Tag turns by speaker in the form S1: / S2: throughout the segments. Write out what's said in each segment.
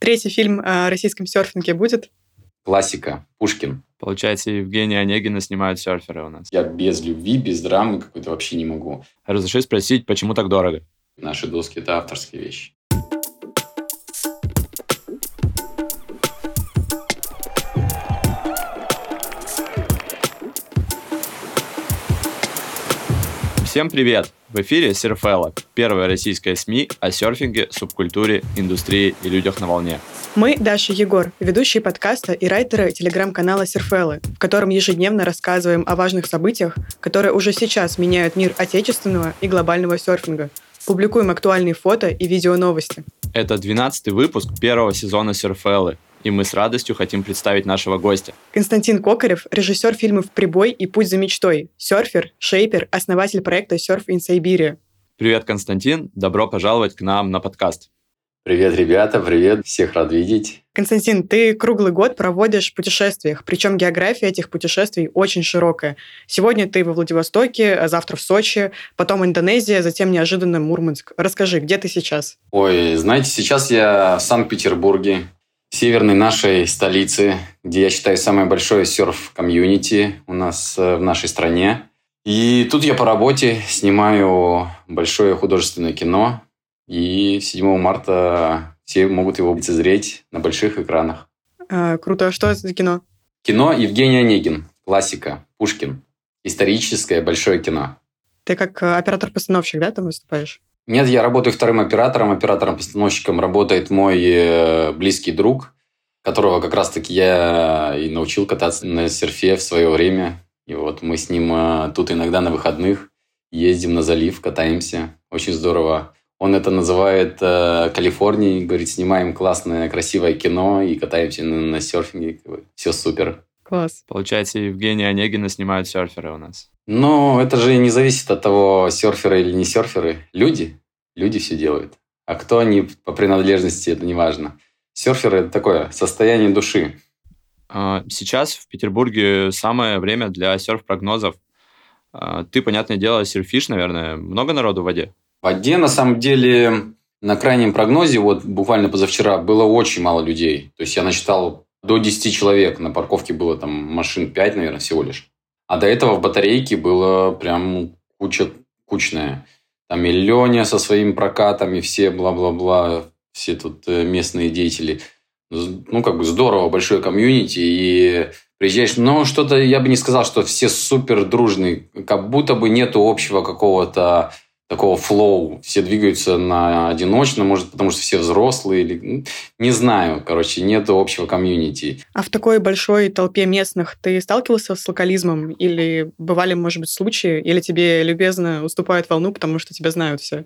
S1: Третий фильм о российском серфинге будет?
S2: Классика. Пушкин.
S3: Получается, Евгения Онегина снимают серферы у нас.
S2: Я без любви, без драмы какой-то вообще не могу.
S3: Разреши спросить, почему так дорого?
S2: Наши доски – это авторские вещи.
S3: Всем привет! В эфире Серфелло, первая российская СМИ о серфинге, субкультуре, индустрии и людях на волне.
S1: Мы Даша Егор, ведущие подкаста и райтеры телеграм-канала Серфеллы, в котором ежедневно рассказываем о важных событиях, которые уже сейчас меняют мир отечественного и глобального серфинга. Публикуем актуальные фото и видео новости.
S3: Это 12 выпуск первого сезона Серфеллы, и мы с радостью хотим представить нашего гостя.
S1: Константин Кокарев, режиссер фильмов «Прибой» и «Путь за мечтой», серфер, шейпер, основатель проекта «Surf in Siberia».
S3: Привет, Константин, добро пожаловать к нам на подкаст.
S2: Привет, ребята, привет, всех рад видеть.
S1: Константин, ты круглый год проводишь в путешествиях, причем география этих путешествий очень широкая. Сегодня ты во Владивостоке, а завтра в Сочи, потом Индонезия, затем неожиданно Мурманск. Расскажи, где ты сейчас?
S2: Ой, знаете, сейчас я в Санкт-Петербурге, северной нашей столице, где я считаю самое большое серф-комьюнити у нас э, в нашей стране. И тут я по работе снимаю большое художественное кино, и 7 марта все могут его лицезреть на больших экранах.
S1: А, круто. А что это за кино?
S2: Кино Евгений Онегин. Классика. Пушкин. Историческое большое кино.
S1: Ты как э, оператор-постановщик, да, там выступаешь?
S2: Нет, я работаю вторым оператором. Оператором-постановщиком работает мой э, близкий друг, которого как раз-таки я и научил кататься на серфе в свое время. И вот мы с ним э, тут иногда на выходных ездим на залив, катаемся. Очень здорово. Он это называет э, Калифорнией, говорит, снимаем классное, красивое кино и катаемся на, на серфинге. Все супер.
S1: Класс.
S3: Получается, Евгения Онегина снимают серферы у нас.
S2: Ну, это же не зависит от того, серферы или не серферы. Люди. Люди все делают. А кто они по принадлежности, это не важно. Серферы – это такое состояние души.
S3: А, сейчас в Петербурге самое время для серф-прогнозов. А, ты, понятное дело, серфишь, наверное. Много народу в воде?
S2: В воде, на самом деле, на крайнем прогнозе, вот буквально позавчера, было очень мало людей. То есть я насчитал до 10 человек. На парковке было там машин 5, наверное, всего лишь. А до этого в батарейке было прям куча кучная. Там и Леня со своими прокатами, все бла-бла-бла, все тут э, местные деятели. Ну, как бы здорово, большое комьюнити. И приезжаешь, но что-то, я бы не сказал, что все супер дружные. Как будто бы нету общего какого-то такого флоу. Все двигаются на одиночно, может, потому что все взрослые. Или... Не знаю, короче, нет общего комьюнити.
S1: А в такой большой толпе местных ты сталкивался с локализмом? Или бывали, может быть, случаи? Или тебе любезно уступают волну, потому что тебя знают все?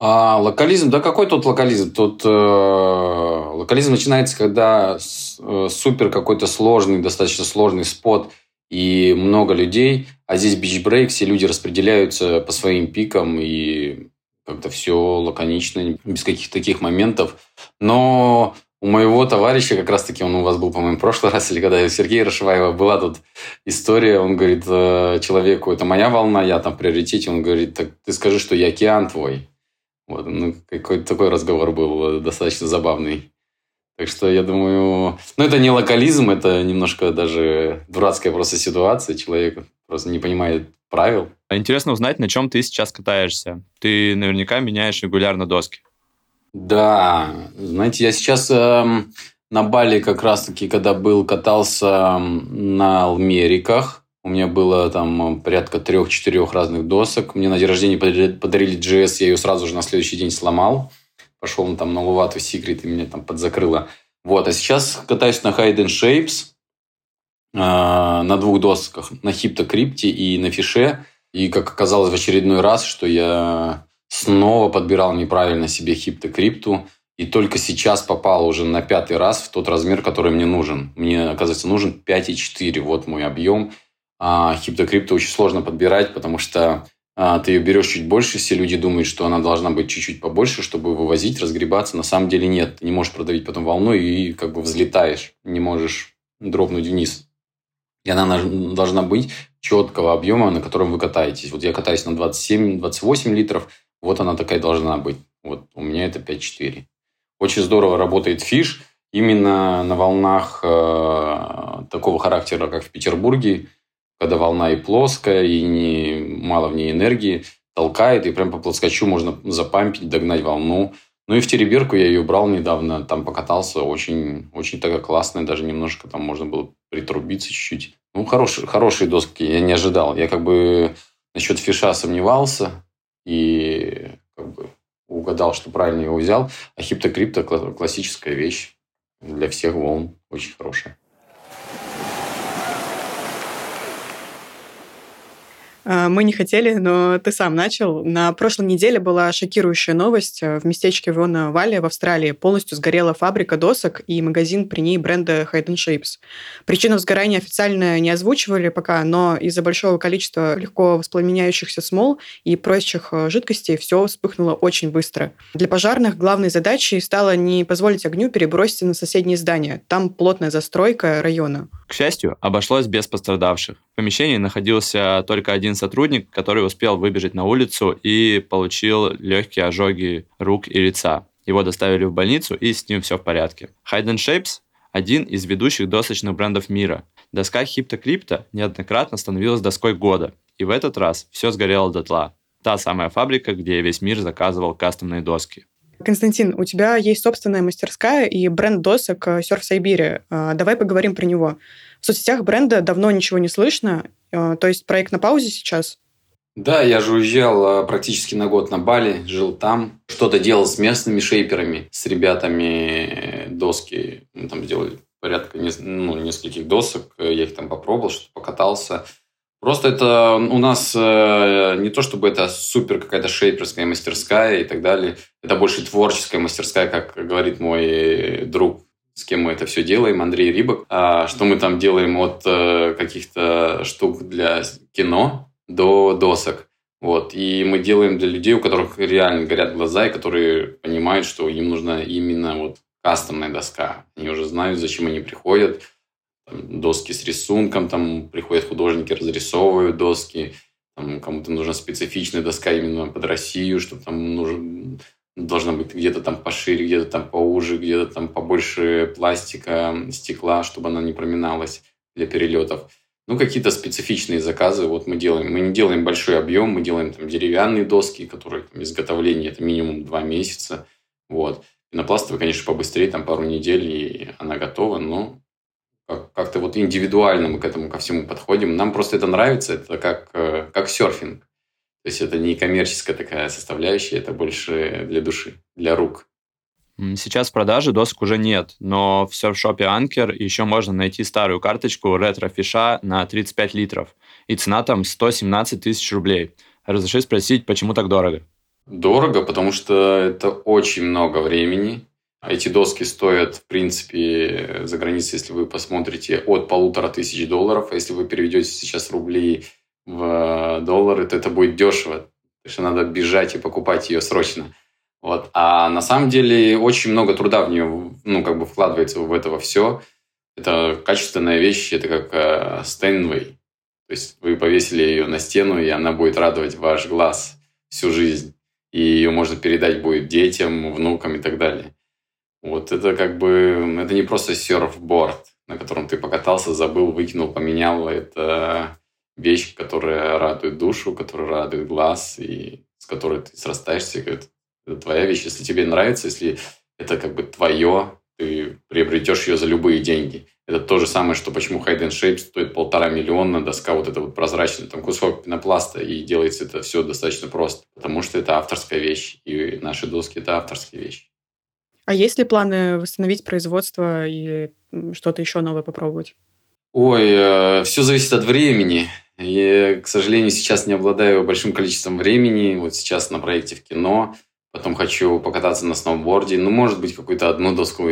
S2: А, локализм, да какой тут локализм? Тут э, локализм начинается, когда э, супер какой-то сложный, достаточно сложный спот – и много людей, а здесь бич-брейк, все люди распределяются по своим пикам, и как-то все лаконично, без каких-то таких моментов. Но у моего товарища, как раз-таки он у вас был, по-моему, в прошлый раз, или когда у Сергея Рашиваева была тут история, он говорит э, человеку, это моя волна, я там в приоритете, он говорит, так ты скажи, что я океан твой. Вот, ну, какой-то такой разговор был э, достаточно забавный. Так что я думаю, ну это не локализм, это немножко даже дурацкая просто ситуация. Человек просто не понимает правил.
S3: Интересно узнать, на чем ты сейчас катаешься. Ты наверняка меняешь регулярно доски.
S2: Да, знаете, я сейчас э, на Бали как раз-таки, когда был, катался на Алмериках. У меня было там порядка трех-четырех разных досок. Мне на день рождения подарили, подарили GS, я ее сразу же на следующий день сломал пошел там на Лувату Секрет и меня там подзакрыло. Вот, а сейчас катаюсь на Hide and Shapes э, на двух досках, на Хипто Крипте и на Фише. И как оказалось в очередной раз, что я снова подбирал неправильно себе Хипто Крипту. И только сейчас попал уже на пятый раз в тот размер, который мне нужен. Мне, оказывается, нужен 5,4. Вот мой объем. А Хиптокрипту очень сложно подбирать, потому что а, ты ее берешь чуть больше, все люди думают, что она должна быть чуть-чуть побольше, чтобы вывозить, разгребаться. На самом деле нет. Ты не можешь продавить потом волну и как бы взлетаешь. Не можешь дропнуть вниз. И она должна быть четкого объема, на котором вы катаетесь. Вот я катаюсь на 27-28 литров, вот она такая должна быть. Вот у меня это 5,4. очень здорово работает фиш именно на волнах э, такого характера, как в Петербурге, когда волна и плоская, и не, мало в ней энергии, толкает, и прям по плоскочу можно запампить, догнать волну. Ну и в Тереберку я ее брал недавно, там покатался, очень, очень такая классная, даже немножко там можно было притрубиться чуть-чуть. Ну, хорошие, хорошие доски, я не ожидал. Я как бы насчет фиша сомневался и как бы угадал, что правильно его взял. А хиптокрипто классическая вещь для всех волн, очень хорошая.
S1: Мы не хотели, но ты сам начал. На прошлой неделе была шокирующая новость. В местечке Вона Валли в Австралии полностью сгорела фабрика досок и магазин при ней бренда Hide Shapes. Причину сгорания официально не озвучивали пока, но из-за большого количества легко воспламеняющихся смол и прочих э, жидкостей все вспыхнуло очень быстро. Для пожарных главной задачей стало не позволить огню переброситься на соседние здания. Там плотная застройка района.
S3: К счастью, обошлось без пострадавших. В помещении находился только один сотрудник, который успел выбежать на улицу и получил легкие ожоги рук и лица. Его доставили в больницу, и с ним все в порядке. Hayden Shapes – один из ведущих досочных брендов мира. Доска Хипта Крипта неоднократно становилась доской года, и в этот раз все сгорело дотла. Та самая фабрика, где весь мир заказывал кастомные доски.
S1: Константин, у тебя есть собственная мастерская и бренд досок Surf Siberia. А, давай поговорим про него. В соцсетях бренда давно ничего не слышно, то есть проект на паузе сейчас?
S2: Да, я же уезжал а, практически на год на Бали, жил там, что-то делал с местными шейперами, с ребятами доски, мы там сделали порядка ну, нескольких досок, я их там попробовал, что покатался. Просто это у нас э, не то чтобы это супер какая-то шейперская мастерская и так далее. Это больше творческая мастерская, как говорит мой друг, с кем мы это все делаем, Андрей Рибок. А, что мы там делаем от э, каких-то штук для кино до досок. Вот. И мы делаем для людей, у которых реально горят глаза, и которые понимают, что им нужна именно вот кастомная доска. Они уже знают, зачем они приходят доски с рисунком, там приходят художники, разрисовывают доски, там кому-то нужна специфичная доска именно под Россию, что там нужен, должна быть где-то там пошире, где-то там поуже, где-то там побольше пластика, стекла, чтобы она не проминалась для перелетов. Ну, какие-то специфичные заказы вот мы делаем. Мы не делаем большой объем, мы делаем там деревянные доски, которые там, изготовление это минимум два месяца. Вот. Пенопластовые, конечно, побыстрее, там пару недель, и она готова, но как-то вот индивидуально мы к этому ко всему подходим. Нам просто это нравится, это как, э, как серфинг. То есть это не коммерческая такая составляющая, это больше для души, для рук.
S3: Сейчас в продаже досок уже нет, но в серфшопе Anker еще можно найти старую карточку ретро-фиша на 35 литров. И цена там 117 тысяч рублей. Разреши спросить, почему так дорого?
S2: Дорого, потому что это очень много времени, эти доски стоят, в принципе, за границей, если вы посмотрите, от полутора тысяч долларов. А если вы переведете сейчас рубли в доллары, то это будет дешево. Потому что надо бежать и покупать ее срочно. Вот. А на самом деле очень много труда в нее ну, как бы вкладывается в это все. Это качественная вещь, это как э. То есть вы повесили ее на стену, и она будет радовать ваш глаз всю жизнь. И ее можно передать будет детям, внукам и так далее. Вот это как бы, это не просто серфборд, на котором ты покатался, забыл, выкинул, поменял. Это вещь, которая радует душу, которая радует глаз, и с которой ты срастаешься. Это, это твоя вещь. Если тебе нравится, если это как бы твое, ты приобретешь ее за любые деньги. Это то же самое, что почему Hide and Shape стоит полтора миллиона, доска вот эта вот прозрачная, там кусок пенопласта, и делается это все достаточно просто, потому что это авторская вещь, и наши доски – это авторские вещи.
S1: А есть ли планы восстановить производство и что-то еще новое попробовать?
S2: Ой, э, все зависит от времени. Я, к сожалению, сейчас не обладаю большим количеством времени. Вот сейчас на проекте в кино. Потом хочу покататься на сноуборде. Ну, может быть, какую-то одну доску,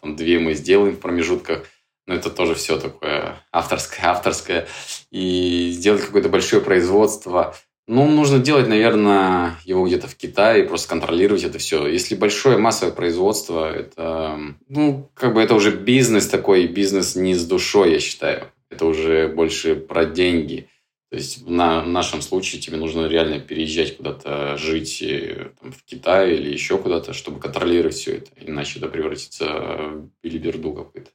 S2: там, две мы сделаем в промежутках. Но это тоже все такое авторское, авторское. И сделать какое-то большое производство – ну, нужно делать, наверное, его где-то в Китае, просто контролировать это все. Если большое массовое производство, это, ну, как бы это уже бизнес такой, бизнес не с душой, я считаю. Это уже больше про деньги. То есть на, в нашем случае тебе нужно реально переезжать куда-то жить э, там, в Китай или еще куда-то, чтобы контролировать все это. Иначе это превратится в билиберду какой-то.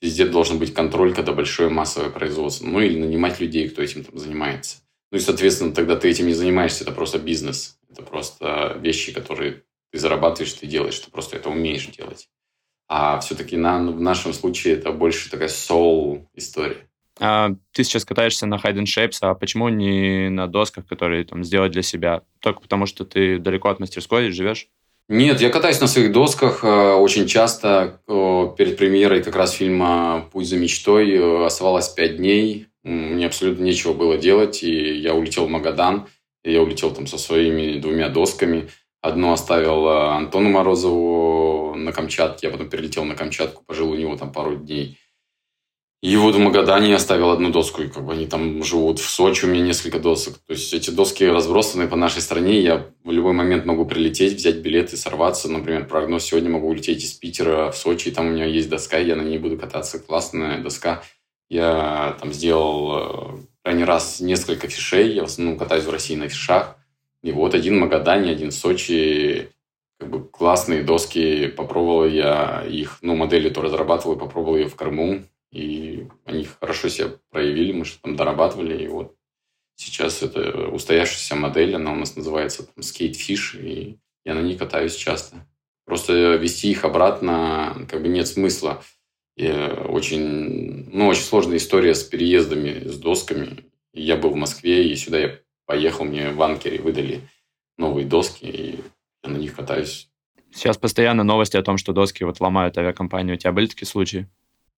S2: Везде должен быть контроль, когда большое массовое производство. Ну или нанимать людей, кто этим там занимается. Ну и, соответственно, тогда ты этим не занимаешься, это просто бизнес. Это просто вещи, которые ты зарабатываешь, ты делаешь, ты просто это умеешь делать. А все-таки на, в нашем случае это больше такая soul история.
S3: А, ты сейчас катаешься на Hide and Shapes, а почему не на досках, которые там сделать для себя? Только потому, что ты далеко от мастерской живешь?
S2: Нет, я катаюсь на своих досках э, очень часто. Перед премьерой как раз фильма «Путь за мечтой» э, оставалось пять дней. Мне абсолютно нечего было делать, и я улетел в Магадан. И я улетел там со своими двумя досками. Одну оставил э, Антону Морозову на Камчатке, я потом перелетел на Камчатку, пожил у него там пару дней. И вот в Магадане я оставил одну доску, и как бы они там живут. В Сочи у меня несколько досок. То есть эти доски разбросаны по нашей стране. Я в любой момент могу прилететь, взять билеты, сорваться. Например, прогноз сегодня могу улететь из Питера в Сочи, и там у меня есть доска, я на ней буду кататься. Классная доска. Я там сделал э, крайний раз несколько фишей. Я в основном катаюсь в России на фишах. И вот один Магадане, один Сочи. Как бы классные доски. Попробовал я их, ну, модели то разрабатывал, попробовал ее в Крыму и они хорошо себя проявили, мы что там дорабатывали, и вот сейчас это устоявшаяся модель, она у нас называется там Skatefish, и я на ней катаюсь часто. Просто вести их обратно как бы нет смысла. И очень, ну, очень сложная история с переездами, с досками. Я был в Москве, и сюда я поехал, мне в Анкере выдали новые доски, и я на них катаюсь.
S3: Сейчас постоянно новости о том, что доски вот ломают авиакомпанию. У тебя были такие случаи?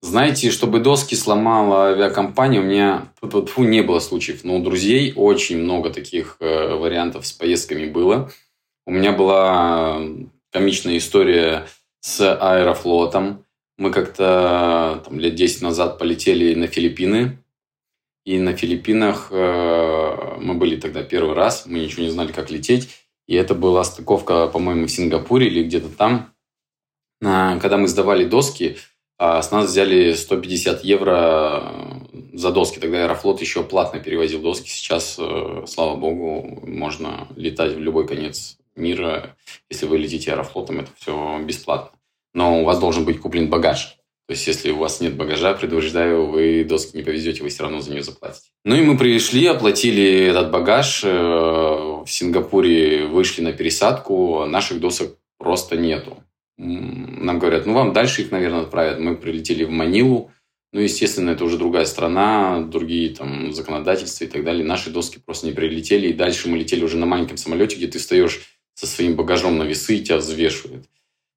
S2: Знаете, чтобы доски сломала авиакомпания, у меня фу, не было случаев. Но у друзей очень много таких э, вариантов с поездками было. У меня была комичная история с аэрофлотом. Мы как-то там, лет 10 назад полетели на Филиппины. И на Филиппинах э, мы были тогда первый раз, мы ничего не знали, как лететь. И это была стыковка, по-моему, в Сингапуре или где-то там. А, когда мы сдавали доски, а с нас взяли 150 евро э, за доски. Тогда Аэрофлот еще платно перевозил доски. Сейчас, э, слава богу, можно летать в любой конец мира. Если вы летите Аэрофлотом, это все бесплатно. Но у вас должен быть куплен багаж. То есть, если у вас нет багажа, предупреждаю, вы доски не повезете, вы все равно за нее заплатите. Ну и мы пришли, оплатили этот багаж. Э, в Сингапуре вышли на пересадку. Наших досок просто нету нам говорят, ну, вам дальше их, наверное, отправят. Мы прилетели в Манилу, ну, естественно, это уже другая страна, другие там законодательства и так далее. Наши доски просто не прилетели, и дальше мы летели уже на маленьком самолете, где ты встаешь со своим багажом на весы и тебя взвешивают.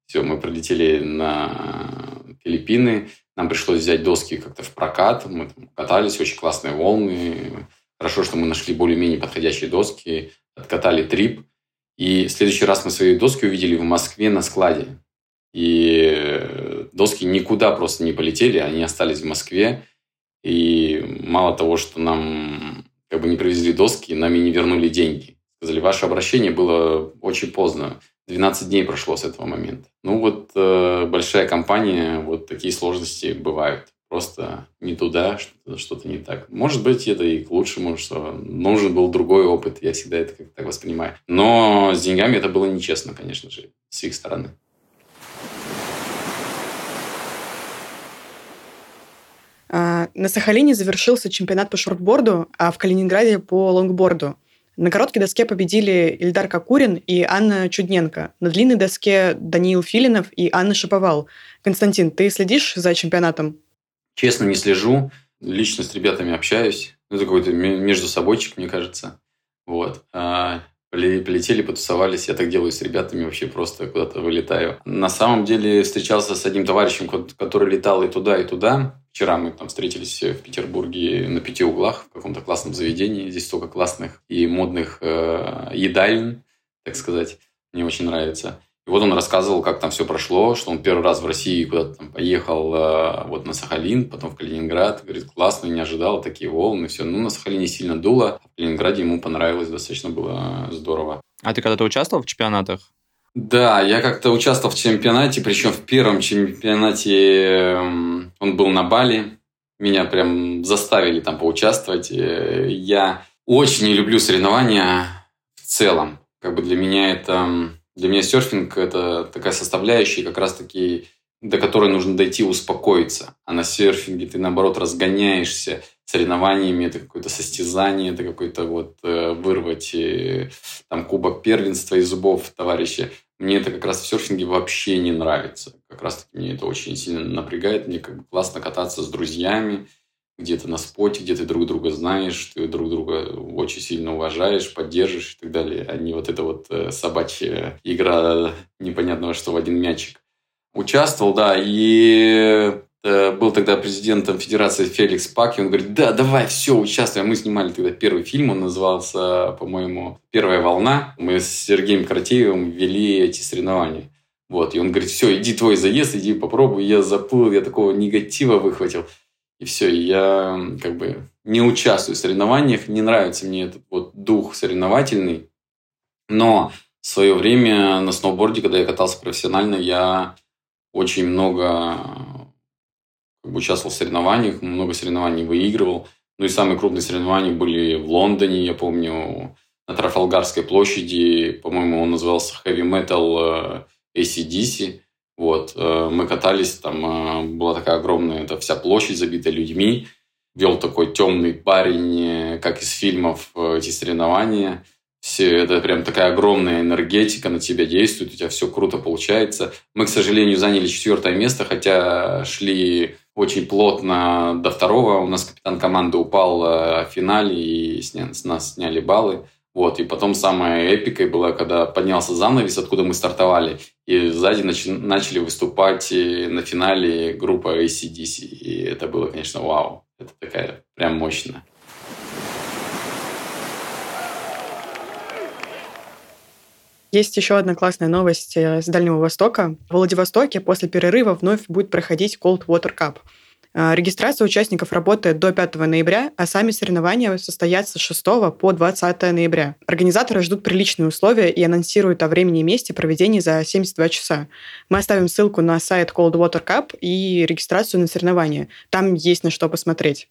S2: Все, мы прилетели на Филиппины, нам пришлось взять доски как-то в прокат, мы там катались, очень классные волны. Хорошо, что мы нашли более-менее подходящие доски, откатали трип. И в следующий раз мы свои доски увидели в Москве на складе. И доски никуда просто не полетели, они остались в Москве. И мало того, что нам как бы не привезли доски, нам и не вернули деньги. Сказали, ваше обращение было очень поздно. 12 дней прошло с этого момента. Ну вот э, большая компания, вот такие сложности бывают. Просто не туда, что-то, что не так. Может быть, это и к лучшему, что нужен был другой опыт. Я всегда это как так воспринимаю. Но с деньгами это было нечестно, конечно же, с их стороны.
S1: А, на Сахалине завершился чемпионат по шортборду, а в Калининграде по лонгборду. На короткой доске победили Ильдар Кокурин и Анна Чудненко. На длинной доске Даниил Филинов и Анна Шаповал. Константин, ты следишь за чемпионатом?
S2: Честно, не слежу. Лично с ребятами общаюсь. Ну, это какой-то между собойчик, мне кажется. Вот. А, Полетели, потусовались. Я так делаю с ребятами, вообще просто куда-то вылетаю. На самом деле встречался с одним товарищем, который летал и туда, и туда. Вчера мы там встретились в Петербурге на пяти углах в каком-то классном заведении. Здесь столько классных и модных э, едалин, так сказать. Мне очень нравится. И вот он рассказывал, как там все прошло, что он первый раз в России куда-то там поехал э, вот на Сахалин, потом в Калининград. Говорит, классно, не ожидал, такие волны, все. Ну, на Сахалине сильно дуло, а в Калининграде ему понравилось, достаточно было здорово.
S3: А ты когда-то участвовал в чемпионатах?
S2: Да, я как-то участвовал в чемпионате, причем в первом чемпионате эм, он был на Бали. меня прям заставили там поучаствовать. Э, я очень не люблю соревнования в целом. Как бы для меня это... Для меня серфинг – это такая составляющая, как раз-таки до которой нужно дойти успокоиться. А на серфинге ты, наоборот, разгоняешься соревнованиями, это какое-то состязание, это какой-то вот э, вырвать э, там кубок первенства из зубов товарища. Мне это как раз в серфинге вообще не нравится. Как раз таки мне это очень сильно напрягает. Мне как бы классно кататься с друзьями, где-то на споте, где ты друг друга знаешь, ты друг друга очень сильно уважаешь, поддерживаешь и так далее, а не вот эта вот э, собачья игра непонятного, что в один мячик. Участвовал, да, и был тогда президентом Федерации Феликс Паки, он говорит, да, давай, все, участвуем. Мы снимали тогда первый фильм, он назывался, по-моему, «Первая волна». Мы с Сергеем Каратеевым вели эти соревнования. Вот, и он говорит, все, иди твой заезд, иди попробуй. Я заплыл, я такого негатива выхватил. И все, и я как бы не участвую в соревнованиях, не нравится мне этот вот дух соревновательный. Но в свое время на сноуборде, когда я катался профессионально, я очень много как бы, участвовал в соревнованиях, много соревнований выигрывал. Ну и самые крупные соревнования были в Лондоне, я помню, на Трафалгарской площади, по-моему, он назывался Heavy Metal э, ACDC. Вот, э, мы катались, там э, была такая огромная, это вся площадь забита людьми. Вел такой темный парень, как из фильмов, эти соревнования все это прям такая огромная энергетика на тебя действует, у тебя все круто получается. Мы, к сожалению, заняли четвертое место, хотя шли очень плотно до второго. У нас капитан команды упал э, в финале, и с нас сняли баллы. Вот, и потом самая эпикой была, когда поднялся занавес, откуда мы стартовали, и сзади нач- начали выступать э, на финале группа ACDC. И это было, конечно, вау. Это такая прям мощная.
S1: Есть еще одна классная новость э, с Дальнего Востока. В Владивостоке после перерыва вновь будет проходить Cold Water Cup. Э, регистрация участников работает до 5 ноября, а сами соревнования состоятся с 6 по 20 ноября. Организаторы ждут приличные условия и анонсируют о времени и месте проведения за 72 часа. Мы оставим ссылку на сайт Cold Water Cup и регистрацию на соревнования. Там есть на что посмотреть.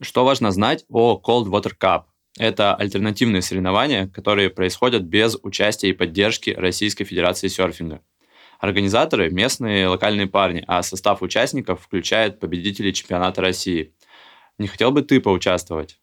S3: Что важно знать о Cold Water Cup? Это альтернативные соревнования, которые происходят без участия и поддержки Российской Федерации серфинга. Организаторы – местные локальные парни, а состав участников включает победителей чемпионата России. Не хотел бы ты поучаствовать?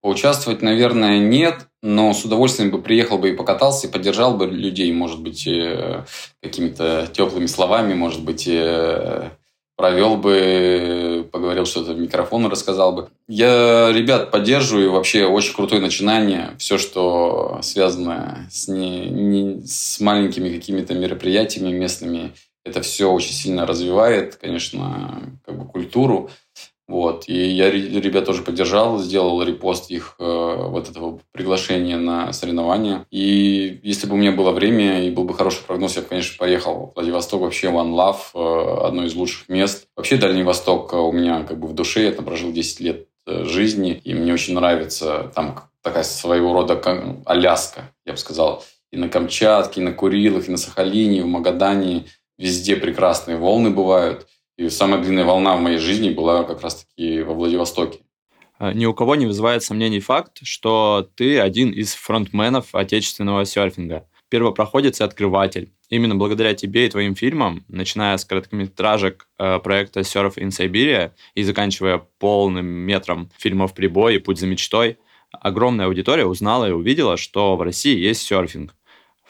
S2: Поучаствовать, наверное, нет, но с удовольствием бы приехал бы и покатался, и поддержал бы людей, может быть, э, какими-то теплыми словами, может быть, э, провел бы, поговорил что-то в микрофон, рассказал бы. Я ребят поддерживаю, вообще очень крутое начинание. Все, что связано с, не, не, с маленькими какими-то мероприятиями местными, это все очень сильно развивает, конечно, как бы культуру. Вот. И я ребят тоже поддержал, сделал репост их э, вот этого приглашения на соревнования. И если бы у меня было время и был бы хороший прогноз, я бы, конечно, поехал Владивосток. Вообще One Love, э, одно из лучших мест. Вообще Дальний Восток у меня как бы в душе. Я там прожил 10 лет э, жизни, и мне очень нравится там такая своего рода Аляска, я бы сказал. И на Камчатке, и на Курилах, и на Сахалине, и в Магадане. Везде прекрасные волны бывают. И самая длинная волна в моей жизни была как раз-таки во Владивостоке.
S3: А, ни у кого не вызывает сомнений факт, что ты один из фронтменов отечественного серфинга. Первопроходец и открыватель. Именно благодаря тебе и твоим фильмам, начиная с короткометражек э, проекта Surf in Siberia и заканчивая полным метром фильмов «Прибой» и «Путь за мечтой», огромная аудитория узнала и увидела, что в России есть серфинг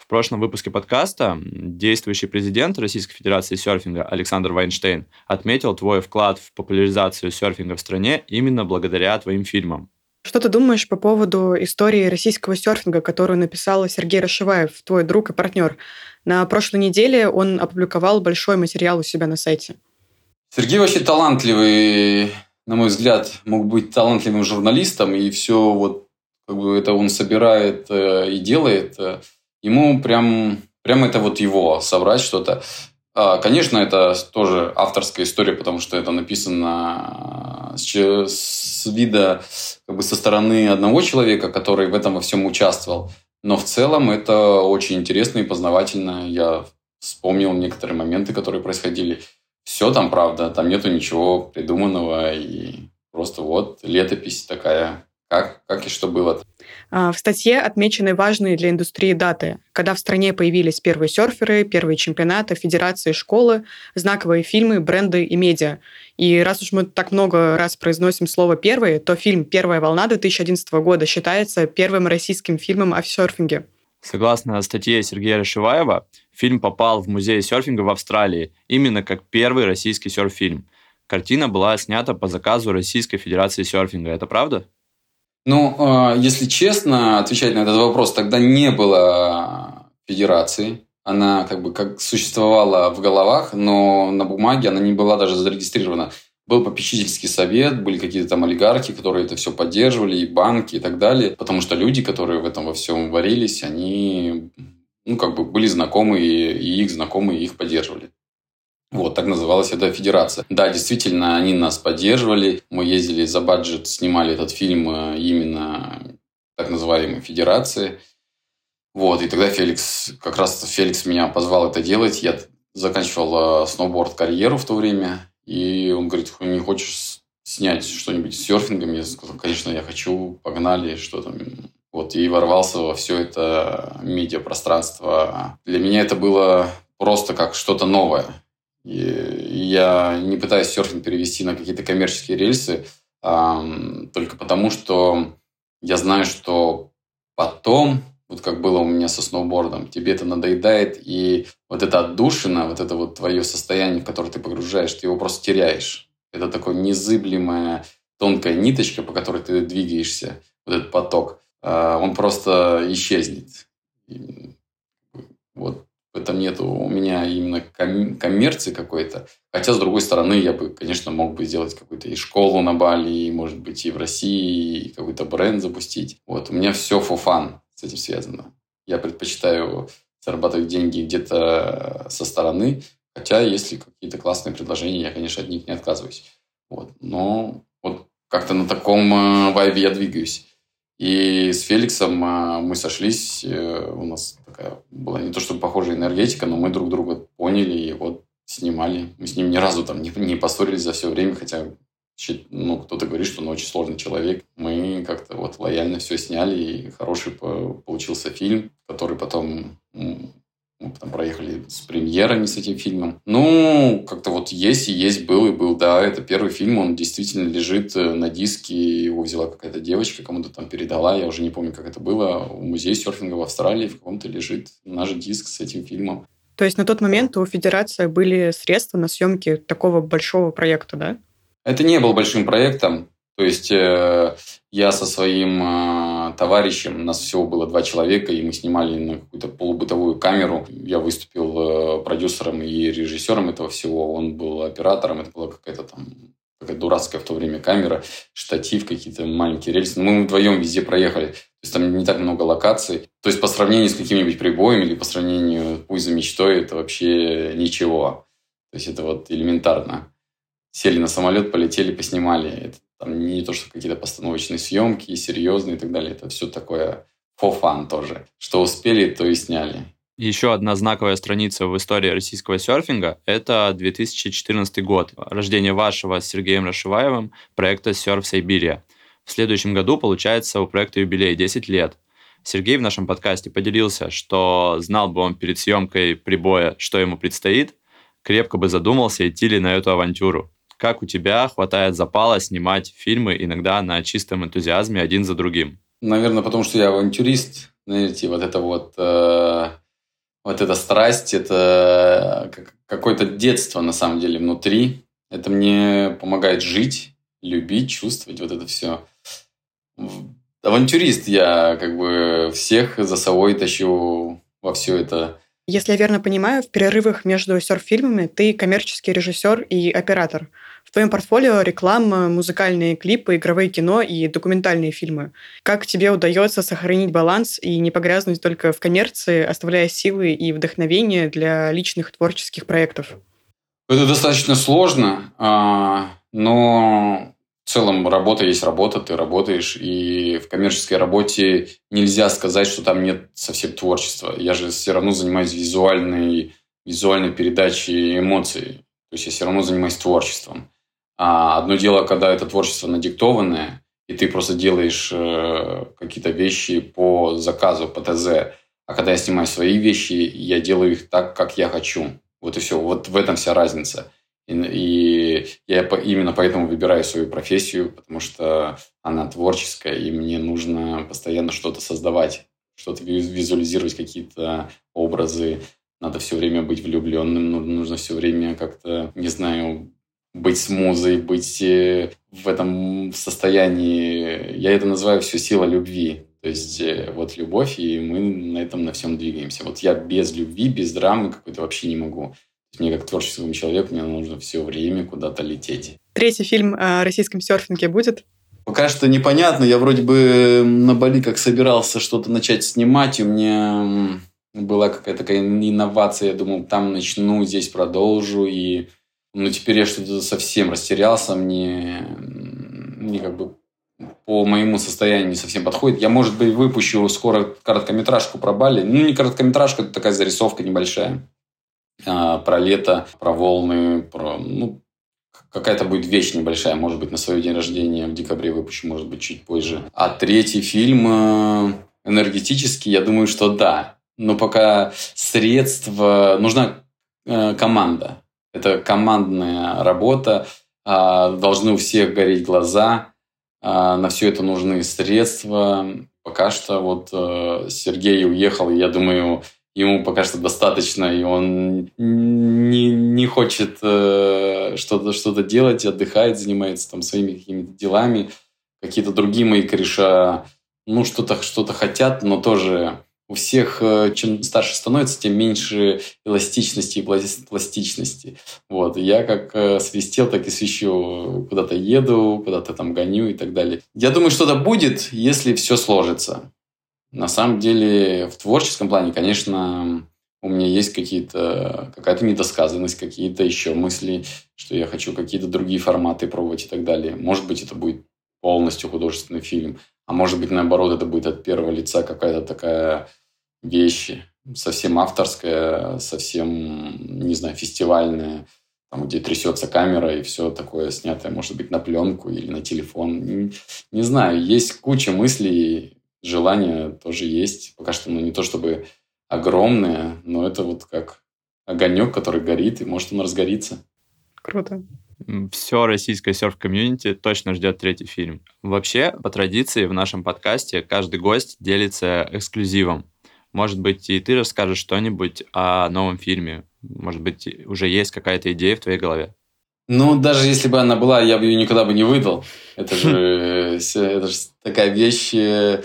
S3: прошлом выпуске подкаста действующий президент Российской Федерации серфинга Александр Вайнштейн отметил твой вклад в популяризацию серфинга в стране именно благодаря твоим фильмам.
S1: Что ты думаешь по поводу истории российского серфинга, которую написал Сергей Рашиваев, твой друг и партнер? На прошлой неделе он опубликовал большой материал у себя на сайте.
S2: Сергей вообще талантливый, на мой взгляд, мог быть талантливым журналистом, и все вот как бы это он собирает э, и делает. Ему прям, прям это вот его собрать что-то. А, конечно, это тоже авторская история, потому что это написано с, с вида, как бы со стороны одного человека, который в этом во всем участвовал. Но в целом это очень интересно и познавательно. Я вспомнил некоторые моменты, которые происходили. все там правда, там нету ничего придуманного, и просто вот летопись такая, как, как и что было.
S1: А, в статье отмечены важные для индустрии даты, когда в стране появились первые серферы, первые чемпионаты, федерации, школы, знаковые фильмы, бренды и медиа. И раз уж мы так много раз произносим слово «первый», то фильм «Первая волна» 2011 года считается первым российским фильмом о серфинге.
S3: Согласно статье Сергея Рашиваева, фильм попал в музей серфинга в Австралии именно как первый российский серф-фильм. Картина была снята по заказу Российской Федерации серфинга. Это правда?
S2: Ну, а, если честно отвечать на этот вопрос, тогда не было федерации. Она как бы как существовала в головах, но на бумаге она не была даже зарегистрирована. Был попечительский совет, были какие-то там олигархи, которые это все поддерживали, и банки и так далее. Потому что люди, которые в этом во всем варились, они ну, как бы были знакомы, и их знакомые их поддерживали. Вот, так называлась эта федерация. Да, действительно, они нас поддерживали. Мы ездили за баджет, снимали этот фильм э, именно так называемой федерации. Вот, и тогда Феликс, как раз Феликс меня позвал это делать. Я заканчивал э, сноуборд-карьеру в то время. И он говорит, не хочешь снять что-нибудь с серфингом? Я сказал, конечно, я хочу, погнали, что там. Вот, и ворвался во все это медиапространство. Для меня это было просто как что-то новое. Я не пытаюсь серфинг перевести на какие-то коммерческие рельсы, только потому, что я знаю, что потом, вот как было у меня со сноубордом, тебе это надоедает, и вот эта отдушина, вот это вот твое состояние, в которое ты погружаешь, ты его просто теряешь. Это такое незыблемая тонкая ниточка, по которой ты двигаешься, вот этот поток, а, он просто исчезнет. Вот в этом нету у меня именно коммерции какой-то. Хотя, с другой стороны, я бы, конечно, мог бы сделать какую-то и школу на Бали, и, может быть, и в России, и какой-то бренд запустить. Вот, у меня все fun с этим связано. Я предпочитаю зарабатывать деньги где-то со стороны, хотя, если какие-то классные предложения, я, конечно, от них не отказываюсь. Вот, но вот как-то на таком э, вайбе я двигаюсь. И с Феликсом а, мы сошлись, э, у нас такая была не то чтобы похожая энергетика, но мы друг друга поняли и вот снимали. Мы с ним ни разу там не, не поссорились за все время, хотя ну, кто-то говорит, что он очень сложный человек. Мы как-то вот лояльно все сняли, и хороший получился фильм, который потом мы потом проехали с премьерами с этим фильмом. Ну, как-то вот есть и есть, был и был. Да, это первый фильм, он действительно лежит э, на диске. Его взяла какая-то девочка, кому-то там передала. Я уже не помню, как это было. В музее серфинга в Австралии в каком-то лежит наш диск с этим фильмом.
S1: То есть на тот момент у Федерации были средства на съемки такого большого проекта, да?
S2: Это не был большим проектом. То есть э, я со своим э, товарищем, у нас всего было два человека, и мы снимали на какую-то полубытовую камеру. Я выступил э, продюсером и режиссером этого всего, он был оператором, это была какая-то там какая дурацкая в то время камера, штатив, какие-то маленькие рельсы. Мы вдвоем везде проехали. То есть там не так много локаций. То есть по сравнению с каким-нибудь прибоем или по сравнению пусть за мечтой, это вообще ничего. То есть это вот элементарно. Сели на самолет, полетели, поснимали. Это там не то, что какие-то постановочные съемки, серьезные и так далее. Это все такое for fun тоже. Что успели, то и сняли.
S3: Еще одна знаковая страница в истории российского серфинга – это 2014 год, рождение вашего с Сергеем Рашиваевым проекта «Серф Сайбирия». В следующем году, получается, у проекта юбилей 10 лет. Сергей в нашем подкасте поделился, что знал бы он перед съемкой прибоя, что ему предстоит, крепко бы задумался, идти ли на эту авантюру. Как у тебя хватает запала снимать фильмы иногда на чистом энтузиазме один за другим?
S2: Наверное, потому что я авантюрист. Знаете, вот это вот, э, вот эта страсть, это какое-то детство на самом деле внутри. Это мне помогает жить, любить, чувствовать вот это все. Авантюрист я как бы всех за собой тащу во все это.
S1: Если я верно понимаю, в перерывах между серф-фильмами ты коммерческий режиссер и оператор. В твоем портфолио реклама, музыкальные клипы, игровые кино и документальные фильмы. Как тебе удается сохранить баланс и не погрязнуть только в коммерции, оставляя силы и вдохновение для личных творческих проектов?
S2: Это достаточно сложно, а, но в целом работа есть работа, ты работаешь, и в коммерческой работе нельзя сказать, что там нет совсем творчества. Я же все равно занимаюсь визуальной, визуальной передачей эмоций. То есть я все равно занимаюсь творчеством. А одно дело, когда это творчество надиктованное, и ты просто делаешь э, какие-то вещи по заказу, по ТЗ. А когда я снимаю свои вещи, я делаю их так, как я хочу. Вот и все. Вот в этом вся разница. И, и я именно поэтому выбираю свою профессию, потому что она творческая, и мне нужно постоянно что-то создавать, что-то визуализировать, какие-то образы. Надо все время быть влюбленным, нужно все время как-то, не знаю, быть с музой, быть э, в этом состоянии. Я это называю все сила любви. То есть э, вот любовь, и мы на этом на всем двигаемся. Вот я без любви, без драмы какой-то вообще не могу. Мне как творческому человеку мне нужно все время куда-то лететь.
S1: Третий фильм о российском серфинге будет?
S2: Пока что непонятно. Я вроде бы на Бали как собирался что-то начать снимать, и у меня была какая-то такая инновация. Я думал, там начну, здесь продолжу. И ну, теперь я что-то совсем растерялся. Мне, мне как бы по моему состоянию не совсем подходит. Я, может быть, выпущу скоро короткометражку про Бали. Ну, не короткометражка, это такая зарисовка небольшая. А, про лето, про волны, про... Ну, какая-то будет вещь небольшая. Может быть, на свой день рождения в декабре выпущу, может быть, чуть позже. А третий фильм э, энергетический, я думаю, что да. Но пока средства... Нужна э, команда. Это командная работа. А, должны у всех гореть глаза а, на все это нужны средства. Пока что вот э, Сергей уехал, я думаю, ему пока что достаточно, и он не, не хочет э, что-то что делать, отдыхает, занимается там своими какими-то делами. Какие-то другие мои кореша, ну, что-то что хотят, но тоже у всех, э, чем старше становится, тем меньше эластичности и пластичности. Вот. Я как э, свистел, так и свищу. Куда-то еду, куда-то там гоню и так далее. Я думаю, что-то будет, если все сложится. На самом деле, в творческом плане, конечно, у меня есть какие-то, какая-то недосказанность, какие-то еще мысли, что я хочу какие-то другие форматы пробовать и так далее. Может быть, это будет полностью художественный фильм, а может быть, наоборот, это будет от первого лица какая-то такая вещи, совсем авторская, совсем, не знаю, фестивальная, там, где трясется камера и все такое снятое, может быть, на пленку или на телефон. Не, не знаю, есть куча мыслей, желания тоже есть. Пока что, ну, не то чтобы огромное, но это вот как огонек, который горит, и может он разгорится.
S1: Круто.
S3: Все российское серф-комьюнити точно ждет третий фильм. Вообще, по традиции, в нашем подкасте каждый гость делится эксклюзивом. Может быть, и ты расскажешь что-нибудь о новом фильме. Может быть, уже есть какая-то идея в твоей голове.
S2: Ну, даже если бы она была, я бы ее никогда бы не выдал. Это же, это же такая вещь, э,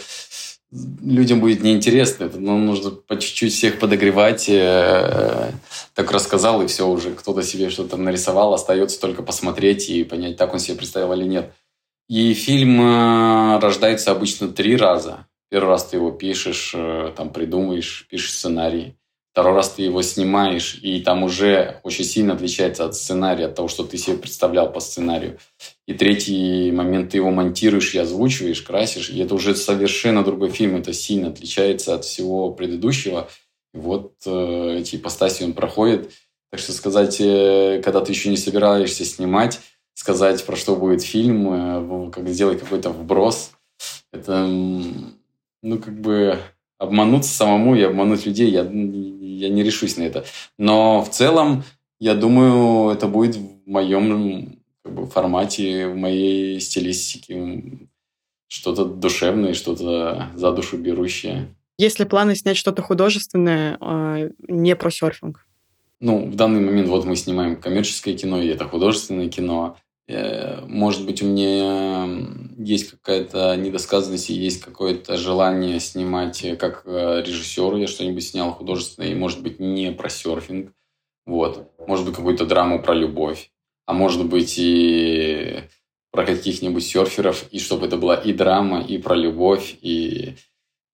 S2: людям будет неинтересно. Ну, нужно по чуть-чуть всех подогревать. Э, так рассказал, и все, уже кто-то себе что-то нарисовал. Остается только посмотреть и понять, так он себе представил или нет. И фильм э, рождается обычно три раза. Первый раз ты его пишешь, э, там придумаешь, пишешь сценарий. Второй раз ты его снимаешь, и там уже очень сильно отличается от сценария, от того, что ты себе представлял по сценарию. И третий момент ты его монтируешь и озвучиваешь, красишь, и это уже совершенно другой фильм, это сильно отличается от всего предыдущего. Вот э, эти ипостаси он проходит. Так что сказать, э, когда ты еще не собираешься снимать, сказать, про что будет фильм, э, как сделать какой-то вброс, это ну, как бы обмануться самому и обмануть людей, я, я не решусь на это. Но в целом, я думаю, это будет в моем как бы, формате, в моей стилистике что-то душевное, что-то за душу берущее.
S1: Есть ли планы снять что-то художественное, а, не про серфинг?
S2: Ну, в данный момент вот мы снимаем коммерческое кино, и это художественное кино. Э, может быть, у меня есть какая-то недосказанность и есть какое-то желание снимать э, как э, режиссер. Я что-нибудь снял художественное, и, может быть, не про серфинг. Вот. Может быть, какую-то драму про любовь. А может быть, и про каких-нибудь серферов, и чтобы это была и драма, и про любовь, и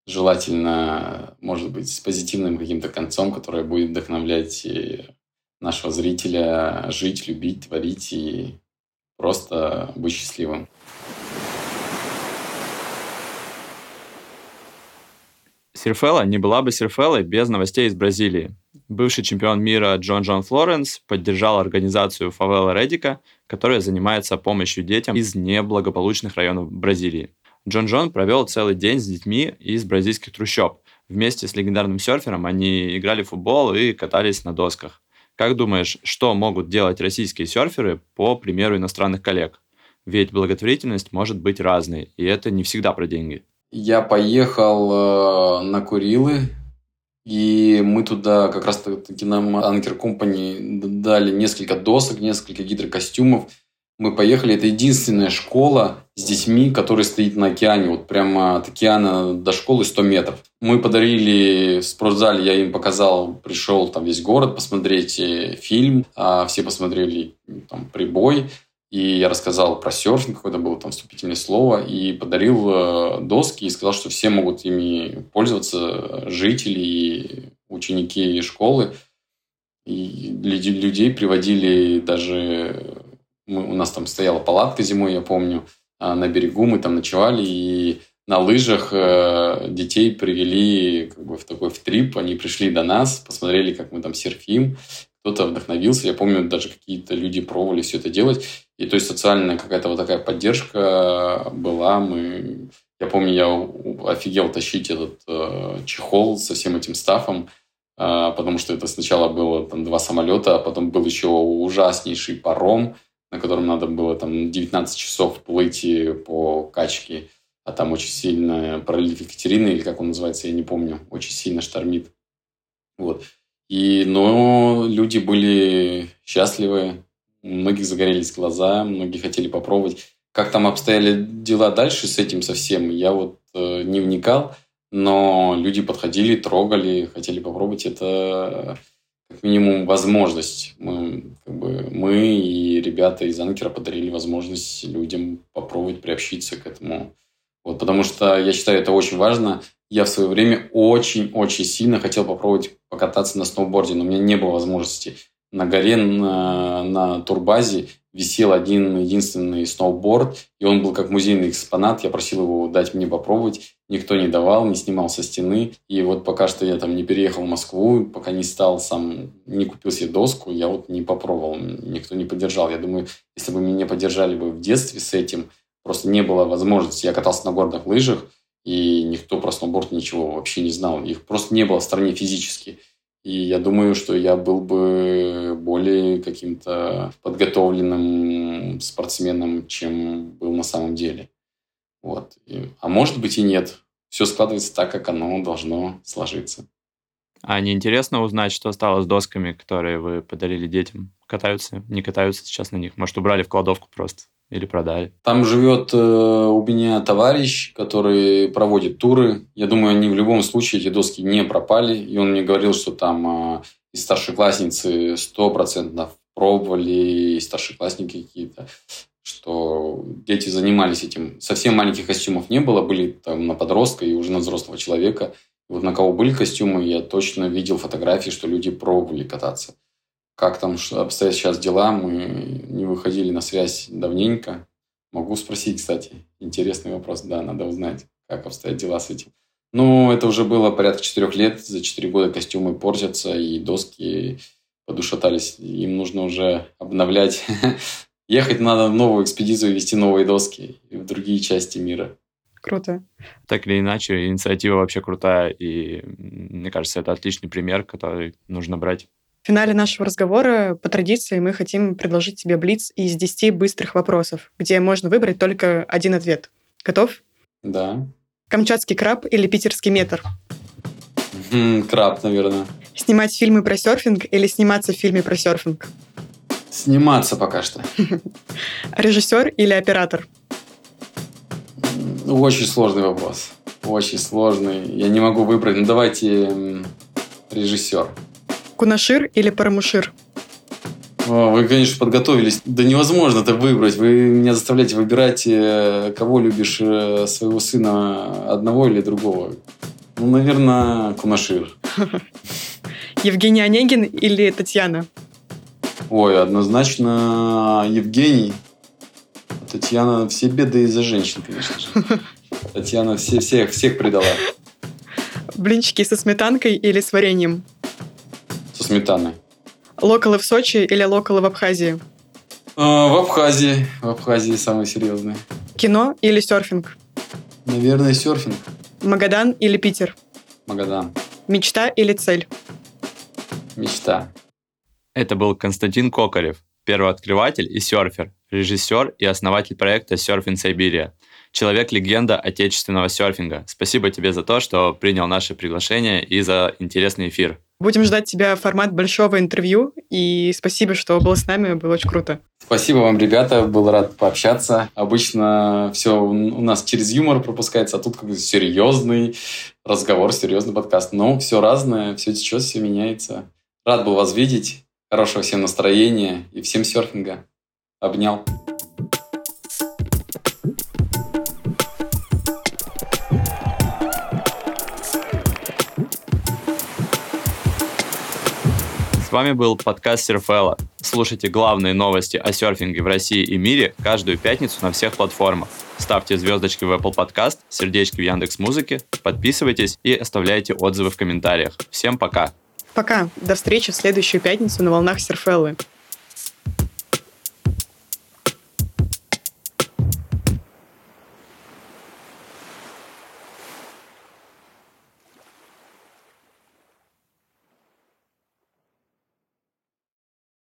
S2: желательно, может быть, с позитивным каким-то концом, которое будет вдохновлять нашего зрителя жить, любить, творить и просто быть счастливым.
S3: Серфелла не была бы Серфеллой без новостей из Бразилии. Бывший чемпион мира Джон Джон Флоренс поддержал организацию Фавела Редика, которая занимается помощью детям из неблагополучных районов Бразилии. Джон Джон провел целый день с детьми из бразильских трущоб. Вместе с легендарным серфером они играли в футбол и катались на досках. Как думаешь, что могут делать российские серферы по примеру иностранных коллег? Ведь благотворительность может быть разной, и это не всегда про деньги.
S2: Я поехал э, на Курилы, и мы туда как раз таки нам Anker Company дали несколько досок, несколько гидрокостюмов. Мы поехали, это единственная школа с детьми, которая стоит на океане, вот прямо от океана до школы 100 метров. Мы подарили в спортзале, я им показал, пришел там весь город посмотреть э, фильм, а все посмотрели там прибой. И я рассказал про серфинг, какое-то было там вступительное слово, и подарил э, доски, и сказал, что все могут ими пользоваться, жители и ученики школы. И людей приводили даже... Мы, у нас там стояла палатка зимой, я помню, а на берегу мы там ночевали, и на лыжах э, детей привели как бы в такой в трип, они пришли до нас, посмотрели, как мы там серфим, кто-то вдохновился, я помню, даже какие-то люди пробовали все это делать, и то есть социальная какая-то вот такая поддержка была, мы, я помню, я офигел тащить этот э, чехол со всем этим стафом, э, потому что это сначала было там два самолета, а потом был еще ужаснейший паром, на котором надо было там 19 часов плыть по качке а там очень сильно пролив Екатерины, или как он называется, я не помню, очень сильно штормит. Вот. И, но люди были счастливы, у многих загорелись глаза, многие хотели попробовать. Как там обстояли дела дальше с этим совсем, я вот э, не вникал, но люди подходили, трогали, хотели попробовать. Это как минимум возможность. Мы, как бы, мы и ребята из Анкера подарили возможность людям попробовать приобщиться к этому вот, потому что я считаю это очень важно. Я в свое время очень-очень сильно хотел попробовать покататься на сноуборде, но у меня не было возможности. На горе на, на турбазе висел один единственный сноуборд, и он был как музейный экспонат. Я просил его дать мне попробовать. Никто не давал, не снимал со стены. И вот пока что я там не переехал в Москву, пока не стал сам, не купил себе доску, я вот не попробовал. Никто не поддержал. Я думаю, если бы меня поддержали бы в детстве с этим, Просто не было возможности. Я катался на горных лыжах, и никто про сноуборд ничего вообще не знал. Их просто не было в стране физически. И я думаю, что я был бы более каким-то подготовленным спортсменом, чем был на самом деле. Вот. А может быть и нет. Все складывается так, как оно должно сложиться.
S3: А не интересно узнать, что стало с досками, которые вы подарили детям? Катаются, не катаются сейчас на них? Может, убрали в кладовку просто? Или продали?
S2: Там живет э, у меня товарищ, который проводит туры. Я думаю, они в любом случае, эти доски не пропали. И он мне говорил, что там э, и старшеклассницы стопроцентно пробовали, и старшеклассники какие-то что дети занимались этим. Совсем маленьких костюмов не было, были там на подростка и уже на взрослого человека. Вот на кого были костюмы, я точно видел фотографии, что люди пробовали кататься. Как там обстоят сейчас дела, мы не выходили на связь давненько. Могу спросить, кстати. Интересный вопрос, да, надо узнать, как обстоят дела с этим. Ну, это уже было порядка четырех лет. За четыре года костюмы портятся, и доски подушатались. Им нужно уже обновлять. Ехать надо в новую экспедицию, вести новые доски в другие части мира.
S1: Круто.
S3: Так или иначе, инициатива вообще крутая, и мне кажется, это отличный пример, который нужно брать.
S1: В финале нашего разговора по традиции мы хотим предложить тебе блиц из 10 быстрых вопросов, где можно выбрать только один ответ. Готов?
S2: Да.
S1: Камчатский краб или питерский метр?
S2: Краб, наверное.
S1: Снимать фильмы про серфинг или сниматься в фильме про серфинг?
S2: Сниматься пока что.
S1: Режиссер или оператор?
S2: Очень сложный вопрос. Очень сложный. Я не могу выбрать. Ну, давайте режиссер.
S1: Кунашир или Парамушир?
S2: О, вы, конечно, подготовились. Да невозможно это выбрать. Вы меня заставляете выбирать, э, кого любишь, э, своего сына одного или другого. Ну, наверное, Кунашир.
S1: Евгений Онегин или Татьяна?
S2: Ой, однозначно Евгений. Татьяна все беды из-за женщин, конечно же. Татьяна все, всех, всех предала.
S1: Блинчики со сметанкой или с вареньем?
S2: сметаны.
S1: Локалы в Сочи или локалы в Абхазии?
S2: А, в Абхазии. В Абхазии самые серьезные.
S1: Кино или серфинг?
S2: Наверное, серфинг.
S1: Магадан или Питер?
S2: Магадан.
S1: Мечта или цель?
S2: Мечта.
S3: Это был Константин Кокарев, первооткрыватель и серфер, режиссер и основатель проекта Surfing Siberia. Человек-легенда отечественного серфинга. Спасибо тебе за то, что принял наше приглашение и за интересный эфир.
S1: Будем ждать тебя в формат большого интервью. И спасибо, что был с нами. Было очень круто.
S2: Спасибо вам, ребята. Был рад пообщаться. Обычно все у нас через юмор пропускается, а тут как серьезный разговор, серьезный подкаст. Но все разное, все течет, все меняется. Рад был вас видеть. Хорошего всем настроения и всем серфинга. Обнял.
S3: С вами был подкаст Серфелла. Слушайте главные новости о серфинге в России и мире каждую пятницу на всех платформах. Ставьте звездочки в Apple Podcast, сердечки в Яндекс Музыке, подписывайтесь и оставляйте отзывы в комментариях. Всем пока!
S1: Пока. До встречи в следующую пятницу на волнах Серфеллы.